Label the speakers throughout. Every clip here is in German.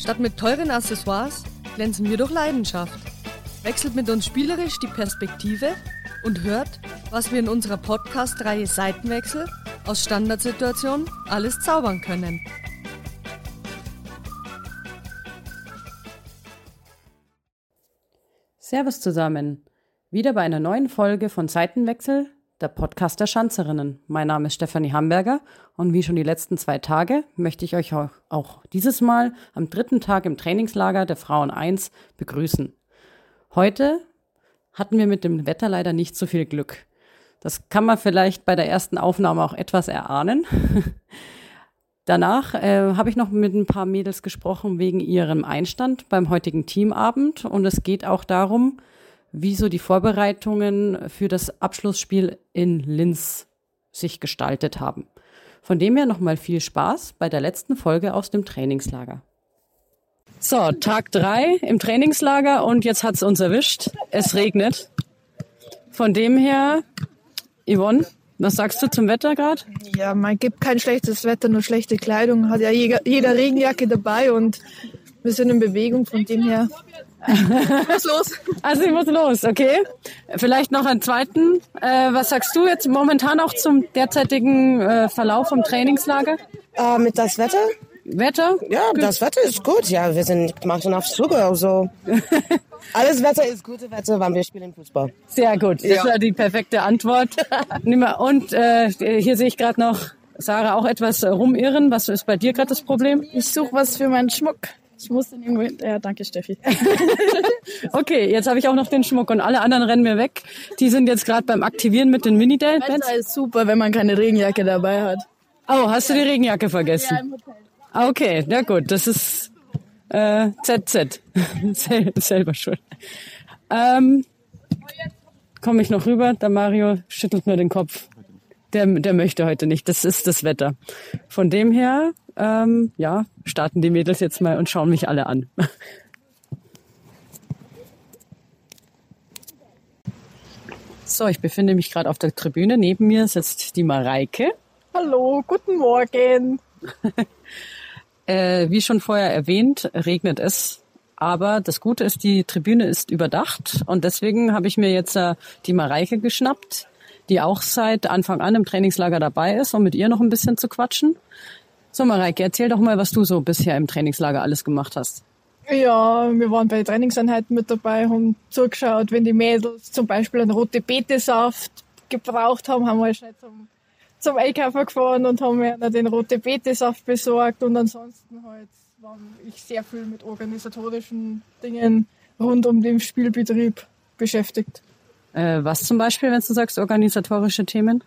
Speaker 1: Statt mit teuren Accessoires glänzen wir durch Leidenschaft. Wechselt mit uns spielerisch die Perspektive und hört, was wir in unserer Podcast-Reihe Seitenwechsel aus Standardsituationen alles zaubern können.
Speaker 2: Servus zusammen. Wieder bei einer neuen Folge von Seitenwechsel, der Podcast der Schanzerinnen. Mein Name ist Stefanie Hamburger und wie schon die letzten zwei Tage möchte ich euch auch, auch dieses Mal am dritten Tag im Trainingslager der Frauen 1 begrüßen. Heute hatten wir mit dem Wetter leider nicht so viel Glück. Das kann man vielleicht bei der ersten Aufnahme auch etwas erahnen. Danach äh, habe ich noch mit ein paar Mädels gesprochen wegen ihrem Einstand beim heutigen Teamabend und es geht auch darum, wie so die Vorbereitungen für das Abschlussspiel in Linz sich gestaltet haben. Von dem her nochmal viel Spaß bei der letzten Folge aus dem Trainingslager. So, Tag drei im Trainingslager und jetzt hat's uns erwischt. Es regnet. Von dem her, Yvonne, was sagst du zum Wetter gerade?
Speaker 3: Ja, man gibt kein schlechtes Wetter, nur schlechte Kleidung. Hat ja jeder, jeder Regenjacke dabei und wir sind in Bewegung, von dem her
Speaker 2: muss los. Also ich muss los, okay. Vielleicht noch einen zweiten. Äh, was sagst du jetzt momentan auch zum derzeitigen äh, Verlauf vom Trainingslager?
Speaker 4: Äh, mit das Wetter?
Speaker 2: Wetter?
Speaker 4: Ja, gut. das Wetter ist gut. Ja, wir sind machen auf Suche. Also alles Wetter ist gute Wetter, wann wir spielen Fußball.
Speaker 2: Sehr gut. Das ja. war die perfekte Antwort. Und äh, hier sehe ich gerade noch Sarah auch etwas rumirren. Was ist bei dir gerade das Problem?
Speaker 3: Ich suche was für meinen Schmuck. Ich muss den irgendwo hin. Ja, danke, Steffi.
Speaker 2: okay, jetzt habe ich auch noch den Schmuck und alle anderen rennen mir weg. Die sind jetzt gerade beim Aktivieren mit den mini -Dance.
Speaker 3: Das ist super, wenn man keine Regenjacke dabei hat.
Speaker 2: Oh, hast du die Regenjacke vergessen? Ja, im Hotel. Ah, okay, na gut, das ist äh, ZZ. Sel selber schuld. Ähm, Komme ich noch rüber? Der Mario schüttelt nur den Kopf. Der, der möchte heute nicht. Das ist das Wetter. Von dem her ähm, ja, starten die Mädels jetzt mal und schauen mich alle an. So, ich befinde mich gerade auf der Tribüne. Neben mir sitzt die Mareike.
Speaker 5: Hallo, guten Morgen.
Speaker 2: äh, wie schon vorher erwähnt, regnet es. Aber das Gute ist, die Tribüne ist überdacht und deswegen habe ich mir jetzt äh, die Mareike geschnappt, die auch seit Anfang an im Trainingslager dabei ist, um mit ihr noch ein bisschen zu quatschen. So, Mareike, erzähl doch mal, was du so bisher im Trainingslager alles gemacht hast.
Speaker 5: Ja, wir waren bei Trainingseinheiten mit dabei, haben zugeschaut, wenn die Mädels zum Beispiel einen rote Betesaft gebraucht haben, haben wir schnell zum, zum Einkaufen gefahren und haben mir den rote Betesaft besorgt und ansonsten halt war ich sehr viel mit organisatorischen Dingen rund um den Spielbetrieb beschäftigt.
Speaker 2: Äh, was zum Beispiel, wenn du sagst organisatorische Themen?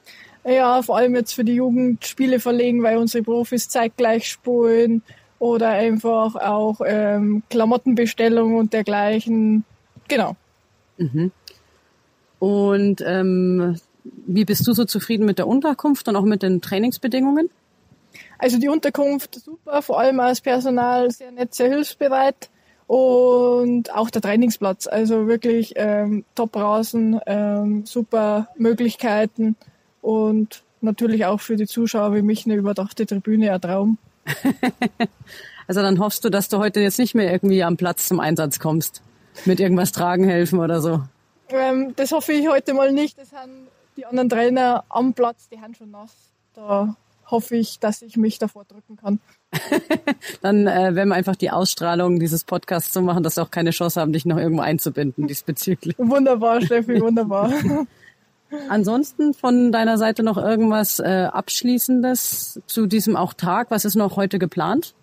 Speaker 5: Ja, vor allem jetzt für die Jugend Spiele verlegen, weil unsere Profis zeitgleich spielen oder einfach auch ähm, Klamottenbestellung und dergleichen. Genau.
Speaker 2: Mhm. Und ähm, wie bist du so zufrieden mit der Unterkunft und auch mit den Trainingsbedingungen?
Speaker 5: Also die Unterkunft super, vor allem als Personal sehr nett, sehr hilfsbereit und auch der Trainingsplatz, also wirklich ähm, top draußen, ähm, super Möglichkeiten und natürlich auch für die Zuschauer wie mich eine überdachte Tribüne ein Traum.
Speaker 2: also dann hoffst du, dass du heute jetzt nicht mehr irgendwie am Platz zum Einsatz kommst, mit irgendwas tragen helfen oder so.
Speaker 5: Ähm, das hoffe ich heute mal nicht. Das haben die anderen Trainer am Platz, die haben schon nass. Da hoffe ich, dass ich mich davor drücken kann.
Speaker 2: Dann äh, werden wir einfach die Ausstrahlung dieses Podcasts so machen, dass sie auch keine Chance haben, dich noch irgendwo einzubinden diesbezüglich.
Speaker 5: Wunderbar, Steffi, wunderbar.
Speaker 2: Ansonsten von deiner Seite noch irgendwas äh, Abschließendes zu diesem auch Tag? Was ist noch heute geplant?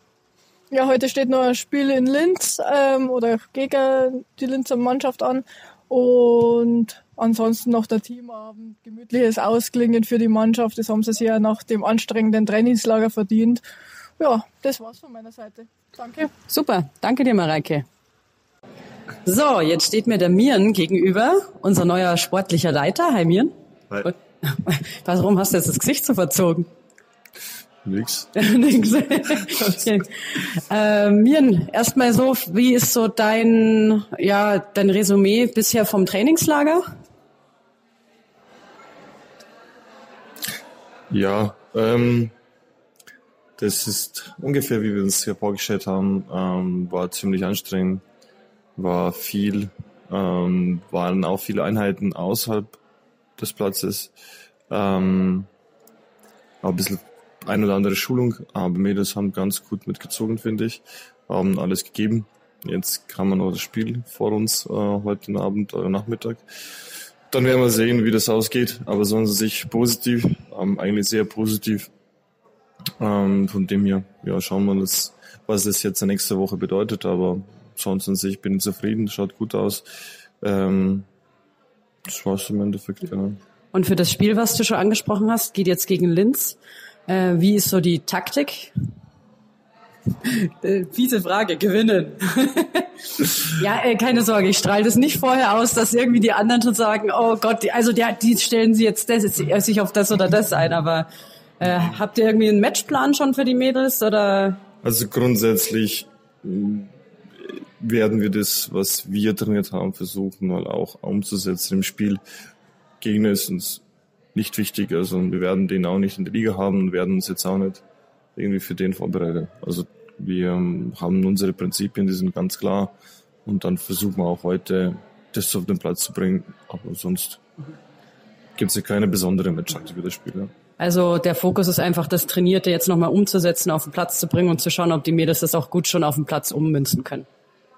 Speaker 5: Ja, heute steht noch ein Spiel in Linz ähm, oder gegen die Linzer Mannschaft an. Und ansonsten noch der Teamabend, gemütliches Ausklingen für die Mannschaft. Das haben sie sich ja nach dem anstrengenden Trainingslager verdient. Ja, das war's von meiner Seite. Danke.
Speaker 2: Super, danke dir, Mareike. So, jetzt steht mir der Miren gegenüber, unser neuer sportlicher Leiter. Hi Miren. Hi. Warum hast du jetzt das Gesicht so verzogen?
Speaker 6: Nix.
Speaker 2: Nix. okay. äh, Miren, erstmal so, wie ist so dein, ja, dein Resümee bisher vom Trainingslager?
Speaker 6: Ja, ähm, Das ist ungefähr, wie wir uns hier vorgestellt haben. Ähm, war ziemlich anstrengend, war viel, ähm, waren auch viele Einheiten außerhalb des Platzes. Ähm, ein bisschen ein oder andere Schulung, aber Mädels haben ganz gut mitgezogen, finde ich. Haben alles gegeben. Jetzt haben wir noch das Spiel vor uns äh, heute Abend oder Nachmittag. Dann werden wir sehen, wie das ausgeht. Aber sonst sich positiv, ähm, eigentlich sehr positiv. Ähm, von dem her, ja, schauen wir das, was das jetzt nächste Woche bedeutet. Aber sonst an sich bin ich zufrieden, schaut gut aus. Ähm, das war's im Endeffekt, genau.
Speaker 2: Und für das Spiel, was du schon angesprochen hast, geht jetzt gegen Linz. Äh, wie ist so die Taktik? Äh, fiese Frage, gewinnen. ja, äh, keine Sorge, ich strahle das nicht vorher aus, dass irgendwie die anderen schon sagen, oh Gott, die, also die, die stellen sie jetzt das, sich auf das oder das ein, aber äh, habt ihr irgendwie einen Matchplan schon für die Mädels oder?
Speaker 6: Also grundsätzlich mm, werden wir das, was wir trainiert haben, versuchen mal auch umzusetzen im Spiel. Gegner ist uns nicht wichtig, also wir werden den auch nicht in der Liga haben und werden uns jetzt auch nicht irgendwie für den vorbereiten. Also wir haben unsere Prinzipien, die sind ganz klar und dann versuchen wir auch heute das auf den Platz zu bringen, aber sonst gibt es ja keine besondere Matchakte für das Spiel. Ja.
Speaker 2: Also der Fokus ist einfach, das Trainierte jetzt nochmal umzusetzen, auf den Platz zu bringen und zu schauen, ob die Mädels das auch gut schon auf den Platz ummünzen können.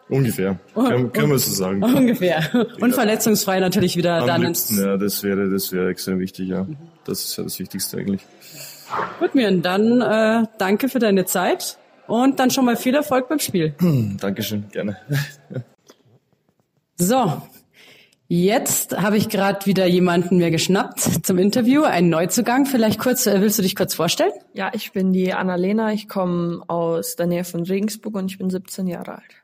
Speaker 6: Ungefähr. Oh, können, können wir so sagen.
Speaker 2: Ungefähr. Und ja. verletzungsfrei natürlich wieder
Speaker 6: Am
Speaker 2: dann
Speaker 6: liebsten, ins. Ja, das wäre, das wäre extrem wichtig, ja. Das ist ja das Wichtigste eigentlich.
Speaker 2: Gut, Miren, dann äh, danke für deine Zeit und dann schon mal viel Erfolg beim Spiel.
Speaker 6: Dankeschön, gerne.
Speaker 2: so, jetzt habe ich gerade wieder jemanden mir geschnappt zum Interview, einen Neuzugang. Vielleicht kurz, äh, willst du dich kurz vorstellen?
Speaker 7: Ja, ich bin die Annalena, ich komme aus der Nähe von Regensburg und ich bin 17 Jahre alt.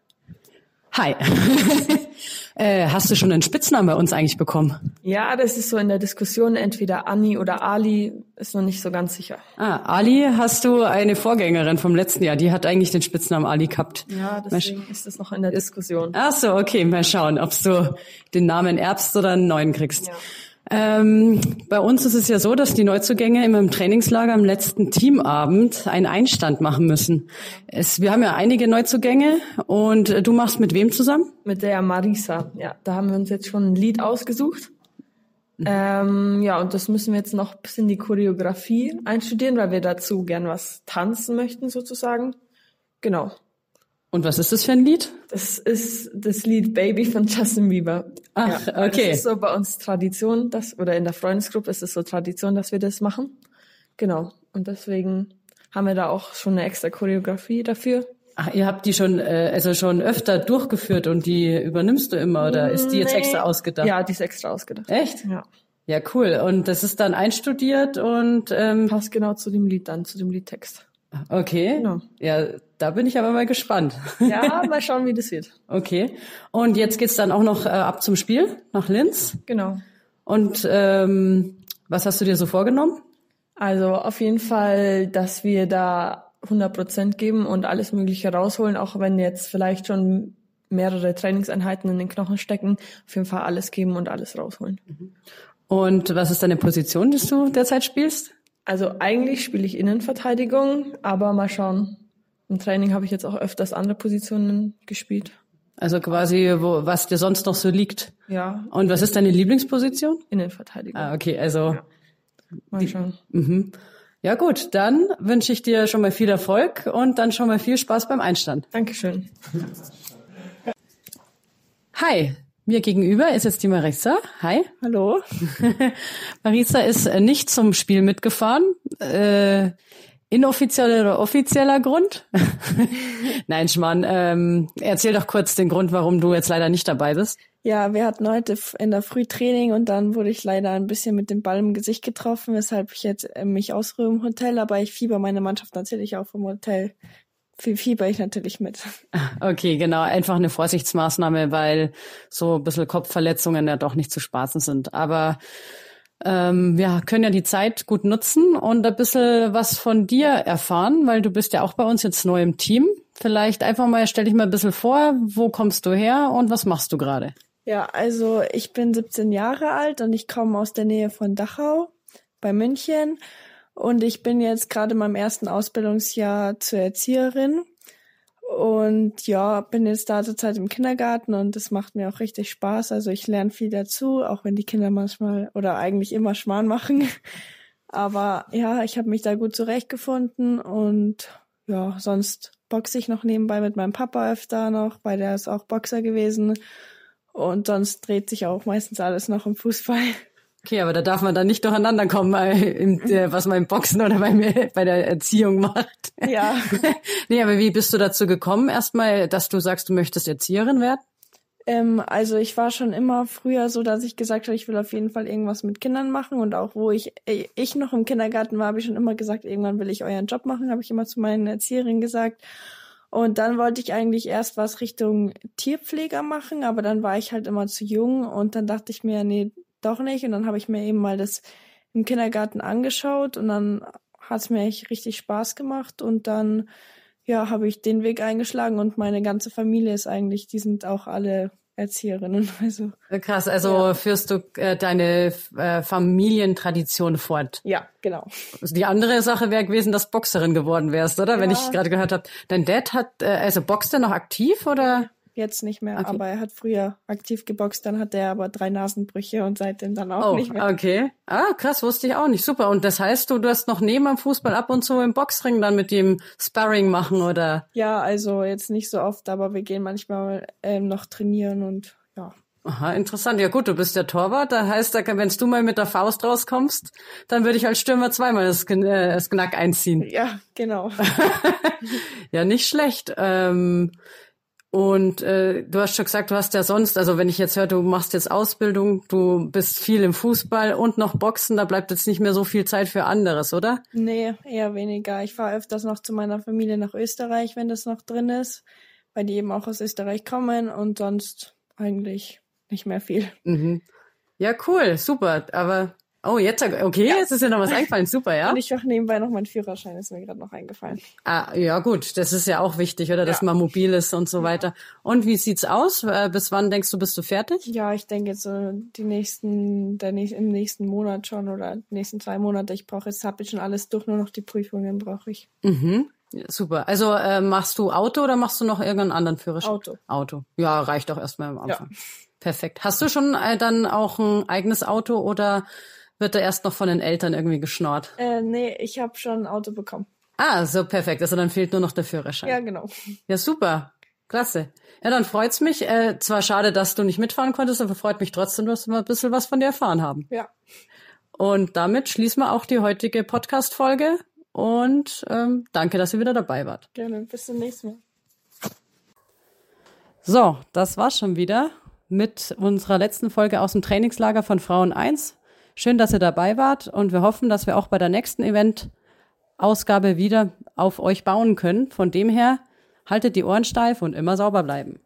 Speaker 2: Hi. äh, hast du schon einen Spitznamen bei uns eigentlich bekommen?
Speaker 7: Ja, das ist so in der Diskussion, entweder Anni oder Ali, ist noch nicht so ganz sicher.
Speaker 2: Ah, Ali hast du eine Vorgängerin vom letzten Jahr, die hat eigentlich den Spitznamen Ali gehabt.
Speaker 7: Ja, deswegen ist das noch in der Diskussion.
Speaker 2: Ach so, okay, mal schauen, ob du den Namen erbst oder einen neuen kriegst. Ja. Ähm, bei uns ist es ja so, dass die Neuzugänge immer im Trainingslager am letzten Teamabend einen Einstand machen müssen. Es, wir haben ja einige Neuzugänge und äh, du machst mit wem zusammen?
Speaker 7: Mit der Marisa. Ja, da haben wir uns jetzt schon ein Lied ausgesucht. Ähm, ja, und das müssen wir jetzt noch ein bisschen die Choreografie einstudieren, weil wir dazu gern was tanzen möchten sozusagen. Genau.
Speaker 2: Und was ist das für ein Lied?
Speaker 7: Das ist das Lied Baby von Justin Bieber.
Speaker 2: Ach, ja, okay.
Speaker 7: Das ist so bei uns Tradition, dass, oder in der Freundesgruppe ist es so Tradition, dass wir das machen. Genau. Und deswegen haben wir da auch schon eine extra Choreografie dafür.
Speaker 2: Ach, ihr habt die schon, äh, also schon öfter durchgeführt und die übernimmst du immer oder ist die jetzt nee. extra ausgedacht?
Speaker 7: Ja, die ist extra ausgedacht.
Speaker 2: Echt?
Speaker 7: Ja.
Speaker 2: Ja, cool. Und das ist dann einstudiert und ähm,
Speaker 7: passt genau zu dem Lied dann, zu dem Liedtext.
Speaker 2: Okay. Genau. Ja, da bin ich aber mal gespannt.
Speaker 7: Ja, mal schauen, wie das wird.
Speaker 2: Okay. Und jetzt geht's dann auch noch äh, ab zum Spiel nach Linz.
Speaker 7: Genau.
Speaker 2: Und ähm, was hast du dir so vorgenommen?
Speaker 7: Also auf jeden Fall, dass wir da 100 Prozent geben und alles Mögliche rausholen, auch wenn jetzt vielleicht schon mehrere Trainingseinheiten in den Knochen stecken. Auf jeden Fall alles geben und alles rausholen.
Speaker 2: Und was ist deine Position, die du derzeit spielst?
Speaker 7: Also eigentlich spiele ich Innenverteidigung, aber mal schauen. Im Training habe ich jetzt auch öfters andere Positionen gespielt.
Speaker 2: Also quasi, wo, was dir sonst noch so liegt.
Speaker 7: Ja.
Speaker 2: Und was ist deine Lieblingsposition?
Speaker 7: Innenverteidigung.
Speaker 2: Ah, okay, also. Ja.
Speaker 7: Mal schauen.
Speaker 2: Mhm. Ja gut, dann wünsche ich dir schon mal viel Erfolg und dann schon mal viel Spaß beim Einstand.
Speaker 7: Dankeschön.
Speaker 2: Hi, mir gegenüber ist jetzt die Marissa. Hi.
Speaker 8: Hallo.
Speaker 2: Marissa ist äh, nicht zum Spiel mitgefahren. Äh, inoffizieller oder offizieller Grund? Nein, Schmarrn. Ähm, erzähl doch kurz den Grund, warum du jetzt leider nicht dabei bist.
Speaker 8: Ja, wir hatten heute in der Früh Training und dann wurde ich leider ein bisschen mit dem Ball im Gesicht getroffen, weshalb ich jetzt äh, mich ausruhe im Hotel, aber ich fieber meine Mannschaft natürlich auch vom Hotel fieber ich natürlich mit.
Speaker 2: Okay, genau. Einfach eine Vorsichtsmaßnahme, weil so ein bisschen Kopfverletzungen ja doch nicht zu spaßen sind. Aber ähm, wir können ja die Zeit gut nutzen und ein bisschen was von dir erfahren, weil du bist ja auch bei uns jetzt neu im Team. Vielleicht einfach mal, stell dich mal ein bisschen vor, wo kommst du her und was machst du gerade?
Speaker 8: Ja, also ich bin 17 Jahre alt und ich komme aus der Nähe von Dachau bei München Und ich bin jetzt gerade in meinem ersten Ausbildungsjahr zur Erzieherin. Und ja, bin jetzt da zurzeit im Kindergarten und das macht mir auch richtig Spaß. Also ich lerne viel dazu, auch wenn die Kinder manchmal oder eigentlich immer Schmarrn machen. Aber ja, ich habe mich da gut zurechtgefunden und ja, sonst boxe ich noch nebenbei mit meinem Papa öfter noch, weil der ist auch Boxer gewesen. Und sonst dreht sich auch meistens alles noch im Fußball.
Speaker 2: Okay, aber da darf man dann nicht durcheinander kommen, äh, was man im Boxen oder bei, mir, bei der Erziehung macht.
Speaker 8: Ja.
Speaker 2: nee, aber wie bist du dazu gekommen, erstmal, dass du sagst, du möchtest Erzieherin werden?
Speaker 8: Ähm, also ich war schon immer früher so, dass ich gesagt habe, ich will auf jeden Fall irgendwas mit Kindern machen und auch wo ich äh, ich noch im Kindergarten war, habe ich schon immer gesagt, irgendwann will ich euren Job machen, habe ich immer zu meinen Erzieherinnen gesagt. Und dann wollte ich eigentlich erst was Richtung Tierpfleger machen, aber dann war ich halt immer zu jung und dann dachte ich mir, nee, doch nicht. Und dann habe ich mir eben mal das im Kindergarten angeschaut und dann hat es mir echt richtig Spaß gemacht und dann ja, habe ich den Weg eingeschlagen und meine ganze Familie ist eigentlich, die sind auch alle Erzieherinnen. Also
Speaker 2: krass. Also ja. führst du äh, deine äh, Familientradition fort?
Speaker 8: Ja, genau.
Speaker 2: Also die andere Sache wäre gewesen, dass Boxerin geworden wärst, oder? Ja. Wenn ich gerade gehört habe, dein Dad hat, äh, also boxt er noch aktiv oder?
Speaker 8: Jetzt nicht mehr, okay. aber er hat früher aktiv geboxt, dann hat er aber drei Nasenbrüche und seitdem dann auch oh, nicht mehr.
Speaker 2: Okay. Ah, krass, wusste ich auch nicht. Super. Und das heißt, du, du hast noch neben dem Fußball ab und zu im Boxring dann mit dem Sparring machen, oder?
Speaker 8: Ja, also jetzt nicht so oft, aber wir gehen manchmal ähm, noch trainieren und ja.
Speaker 2: Aha, interessant. Ja gut, du bist der Torwart. Da heißt, wenn du mal mit der Faust rauskommst, dann würde ich als Stürmer zweimal das, äh, das Knack einziehen.
Speaker 8: Ja, genau.
Speaker 2: ja, nicht schlecht. Ähm, und äh, du hast schon gesagt, du hast ja sonst, also wenn ich jetzt höre, du machst jetzt Ausbildung, du bist viel im Fußball und noch Boxen, da bleibt jetzt nicht mehr so viel Zeit für anderes, oder?
Speaker 8: Nee, eher weniger. Ich fahre öfters noch zu meiner Familie nach Österreich, wenn das noch drin ist, weil die eben auch aus Österreich kommen und sonst eigentlich nicht mehr viel.
Speaker 2: Mhm. Ja, cool, super. Aber Oh, jetzt, okay, ja. jetzt ist ja noch was eingefallen, super, ja.
Speaker 8: Und ich mache nebenbei noch meinen Führerschein, ist mir gerade noch eingefallen.
Speaker 2: Ah, ja, gut, das ist ja auch wichtig, oder, dass ja. man mobil ist und so weiter. Und wie sieht's aus? Äh, bis wann denkst du, bist du fertig?
Speaker 8: Ja, ich denke jetzt so die nächsten, der, im nächsten Monat schon oder die nächsten zwei Monate. Ich brauche jetzt, habe ich schon alles durch, nur noch die Prüfungen brauche ich.
Speaker 2: Mhm. Ja, super. Also äh, machst du Auto oder machst du noch irgendeinen anderen Führerschein?
Speaker 8: Auto.
Speaker 2: Auto. Ja, reicht doch erstmal am Anfang. Perfekt. Hast du schon äh, dann auch ein eigenes Auto oder wird er erst noch von den Eltern irgendwie geschnort?
Speaker 8: Äh, nee, ich habe schon ein Auto bekommen.
Speaker 2: Ah, so perfekt. Also dann fehlt nur noch der Führerschein.
Speaker 8: Ja, genau.
Speaker 2: Ja, super. Klasse. Ja, dann freut's mich. Äh, zwar schade, dass du nicht mitfahren konntest, aber freut mich trotzdem, dass wir ein bisschen was von dir erfahren haben.
Speaker 8: Ja.
Speaker 2: Und damit schließen wir auch die heutige Podcast-Folge. Und ähm, danke, dass ihr wieder dabei wart.
Speaker 8: Gerne. Bis zum nächsten Mal.
Speaker 2: So, das war's schon wieder mit unserer letzten Folge aus dem Trainingslager von Frauen 1. Schön, dass ihr dabei wart und wir hoffen, dass wir auch bei der nächsten Event-Ausgabe wieder auf euch bauen können. Von dem her, haltet die Ohren steif und immer sauber bleiben.